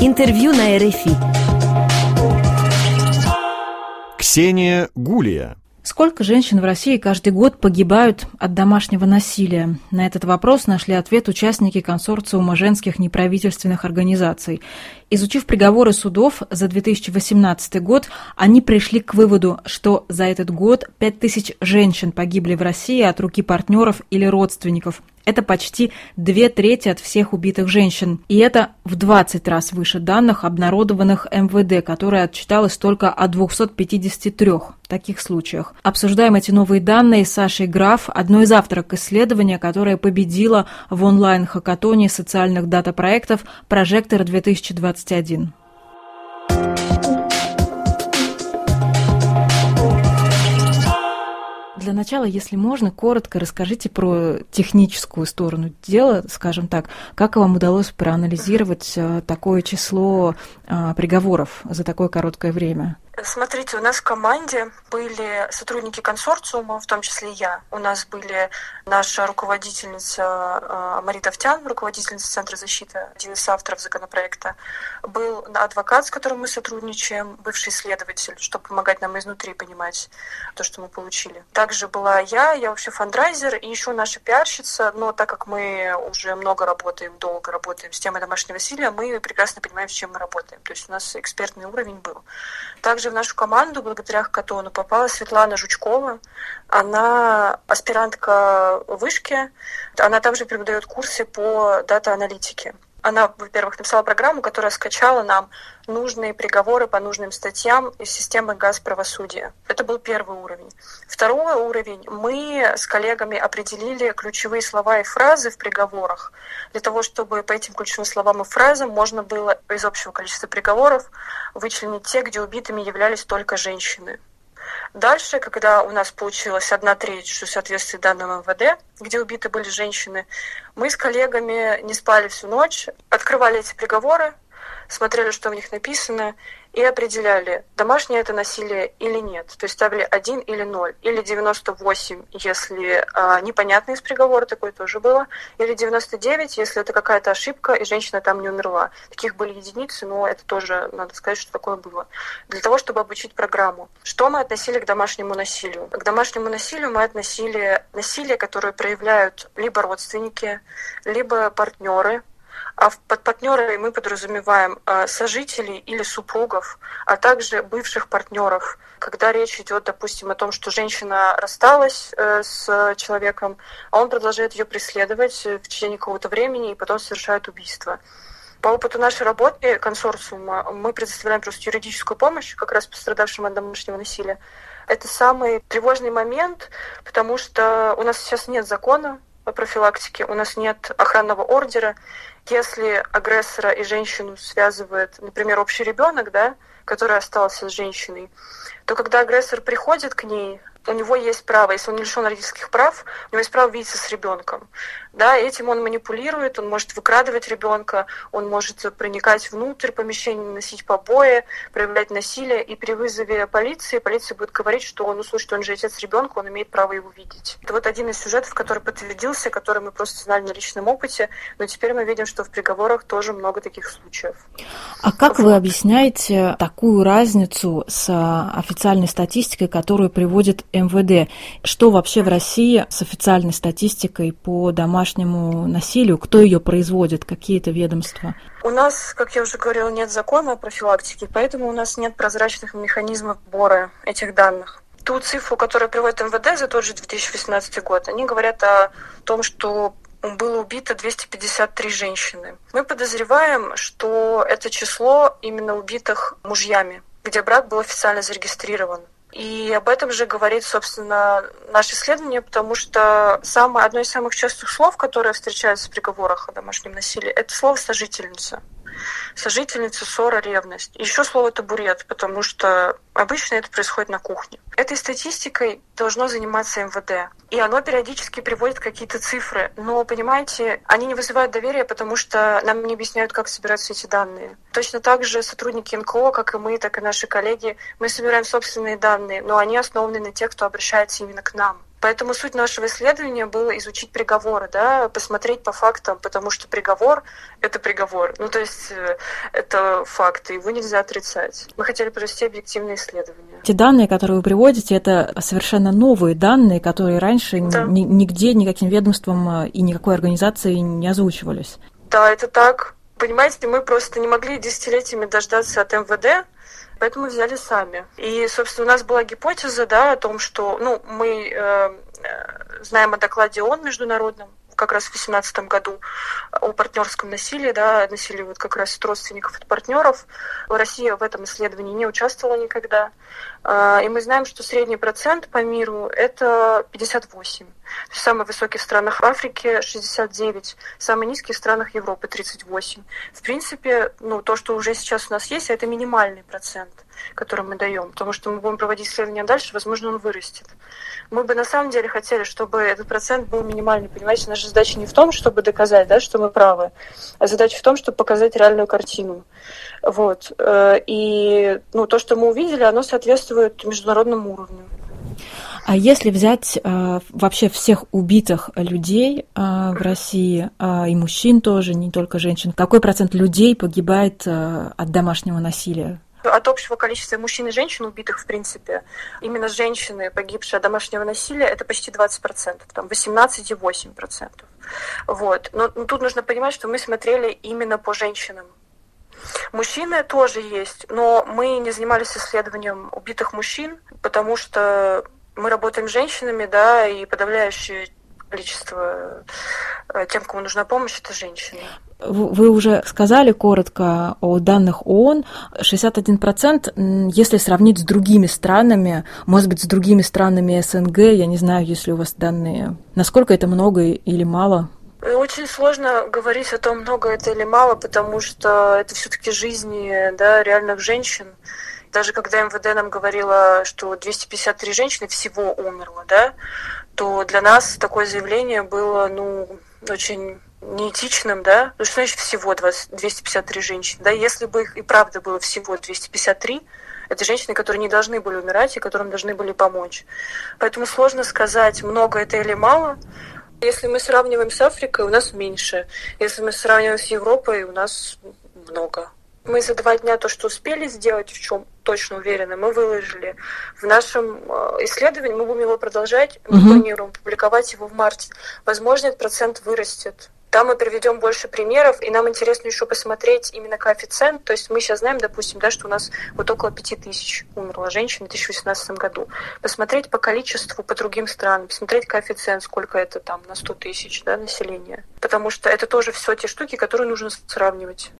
Интервью на РФИ. Ксения Гулия. Сколько женщин в России каждый год погибают от домашнего насилия? На этот вопрос нашли ответ участники консорциума женских неправительственных организаций. Изучив приговоры судов за 2018 год, они пришли к выводу, что за этот год 5000 женщин погибли в России от руки партнеров или родственников. Это почти две трети от всех убитых женщин. И это в 20 раз выше данных, обнародованных МВД, которое отчиталось только о 253 таких случаях. Обсуждаем эти новые данные с Сашей Граф, одной из авторок исследования, которое победило в онлайн-хакатоне социальных дата-проектов «Прожектор-2020». 21. Для начала, если можно, коротко расскажите про техническую сторону дела, скажем так. Как вам удалось проанализировать э, такое число э, приговоров за такое короткое время? Смотрите, у нас в команде были сотрудники консорциума, в том числе я. У нас были наша руководительница э, Марита Втян, руководительница Центра защиты, один из авторов законопроекта. Был адвокат, с которым мы сотрудничаем, бывший исследователь, чтобы помогать нам изнутри понимать то, что мы получили. Также была я, я вообще фандрайзер, и еще наша пиарщица, но так как мы уже много работаем, долго работаем с темой домашнего насилия, мы прекрасно понимаем, с чем мы работаем. То есть у нас экспертный уровень был. Также также в нашу команду, благодаря Хакатону, попала Светлана Жучкова. Она аспирантка вышки. Она также преподает курсы по дата-аналитике. Она, во-первых, написала программу, которая скачала нам нужные приговоры по нужным статьям из системы газ правосудия. Это был первый уровень. Второй уровень. Мы с коллегами определили ключевые слова и фразы в приговорах для того, чтобы по этим ключевым словам и фразам можно было из общего количества приговоров вычленить те, где убитыми являлись только женщины. Дальше, когда у нас получилось одна треть, что соответствует данным МВД, где убиты были женщины, мы с коллегами не спали всю ночь, открывали эти приговоры, смотрели, что в них написано, и определяли, домашнее это насилие или нет. То есть ставили 1 или 0, или 98, если а, непонятно из приговора, такое тоже было, или 99, если это какая-то ошибка, и женщина там не умерла. Таких были единицы, но это тоже, надо сказать, что такое было. Для того, чтобы обучить программу. Что мы относили к домашнему насилию? К домашнему насилию мы относили насилие, которое проявляют либо родственники, либо партнеры, а под партнерами мы подразумеваем э, сожителей или супругов, а также бывших партнеров. Когда речь идет, допустим, о том, что женщина рассталась э, с человеком, а он продолжает ее преследовать в течение какого-то времени и потом совершает убийство. По опыту нашей работы консорциума мы предоставляем просто юридическую помощь как раз пострадавшим от домашнего насилия. Это самый тревожный момент, потому что у нас сейчас нет закона по профилактике, у нас нет охранного ордера, если агрессора и женщину связывает, например, общий ребенок, да, который остался с женщиной, то когда агрессор приходит к ней, у него есть право, если он не лишен родительских прав, у него есть право видеться с ребенком. Да, этим он манипулирует, он может выкрадывать ребенка, он может проникать внутрь помещения, носить побои, проявлять насилие. И при вызове полиции полиция будет говорить, что он услышит, что он же отец ребенка, он имеет право его видеть. Это вот один из сюжетов, который подтвердился, который мы просто знали на личном опыте, но теперь мы видим, что в приговорах тоже много таких случаев. А как вот. вы объясняете такую разницу с официальной статистикой, которую приводит МВД? Что вообще в России с официальной статистикой по домашнему насилию? Кто ее производит? Какие-то ведомства? У нас, как я уже говорила, нет закона о профилактике, поэтому у нас нет прозрачных механизмов сбора этих данных. Ту цифру, которую приводит МВД за тот же 2018 год, они говорят о том, что было убито 253 женщины. Мы подозреваем, что это число именно убитых мужьями, где брак был официально зарегистрирован. И об этом же говорит, собственно, наше исследование, потому что самое, одно из самых частых слов, которое встречается в приговорах о домашнем насилии, это слово «сожительница» сожительница, ссора, ревность. Еще слово табурет, потому что обычно это происходит на кухне. Этой статистикой должно заниматься МВД. И оно периодически приводит какие-то цифры. Но, понимаете, они не вызывают доверия, потому что нам не объясняют, как собираются эти данные. Точно так же сотрудники НКО, как и мы, так и наши коллеги, мы собираем собственные данные, но они основаны на тех, кто обращается именно к нам. Поэтому суть нашего исследования было изучить приговоры, да, посмотреть по фактам, потому что приговор — это приговор. Ну, то есть э, это факты, его нельзя отрицать. Мы хотели провести объективные исследования. Те данные, которые вы приводите, это совершенно новые данные, которые раньше да. нигде, никаким ведомством э, и никакой организацией не озвучивались. Да, это так. Понимаете, мы просто не могли десятилетиями дождаться от МВД, поэтому взяли сами. И, собственно, у нас была гипотеза, да, о том, что, ну, мы э, э знаем о докладе ООН международном, как раз в 2018 году о партнерском насилии, да, насилии вот как раз от родственников, от партнеров. Россия в этом исследовании не участвовала никогда. А, и мы знаем, что средний процент по миру – это 58. Самый высокий в странах Африки – 69, самый низкий в странах Европы – 38. В принципе, ну, то, что уже сейчас у нас есть, это минимальный процент, который мы даем, потому что мы будем проводить исследования дальше, возможно, он вырастет. Мы бы на самом деле хотели, чтобы этот процент был минимальный. Понимаете, наша задача не в том, чтобы доказать, да, что мы правы, а задача в том, чтобы показать реальную картину. Вот. Э, и ну, то, что мы увидели, оно соответствует международному уровню. А если взять э, вообще всех убитых людей э, в России, э, и мужчин тоже, не только женщин, какой процент людей погибает э, от домашнего насилия? От общего количества мужчин и женщин убитых, в принципе, именно женщины, погибшие от домашнего насилия, это почти 20%, там 18,8%. Вот. Но, но тут нужно понимать, что мы смотрели именно по женщинам. Мужчины тоже есть, но мы не занимались исследованием убитых мужчин, потому что мы работаем с женщинами, да, и подавляющее количество э, тем, кому нужна помощь, это женщины. Вы уже сказали коротко о данных ООН. 61%, если сравнить с другими странами, может быть, с другими странами СНГ, я не знаю, если у вас данные, насколько это много или мало? Очень сложно говорить о том, много это или мало, потому что это все-таки жизни да, реальных женщин. Даже когда МВД нам говорило, что 253 женщины всего умерло, да, то для нас такое заявление было ну, очень неэтичным, да, потому что значит всего 20, 253 женщины, да, если бы их и правда было всего 253, это женщины, которые не должны были умирать и которым должны были помочь. Поэтому сложно сказать, много это или мало. Если мы сравниваем с Африкой, у нас меньше. Если мы сравниваем с Европой, у нас много. Мы за два дня то, что успели сделать, в чем точно уверены, мы выложили. В нашем э, исследовании мы будем его продолжать, мы угу. планируем публиковать его в марте. Возможно, этот процент вырастет. Там мы приведем больше примеров, и нам интересно еще посмотреть именно коэффициент. То есть мы сейчас знаем, допустим, да, что у нас вот около 5000 умерло женщин в 2018 году. Посмотреть по количеству по другим странам, посмотреть коэффициент, сколько это там на 100 тысяч да, населения. Потому что это тоже все те штуки, которые нужно сравнивать.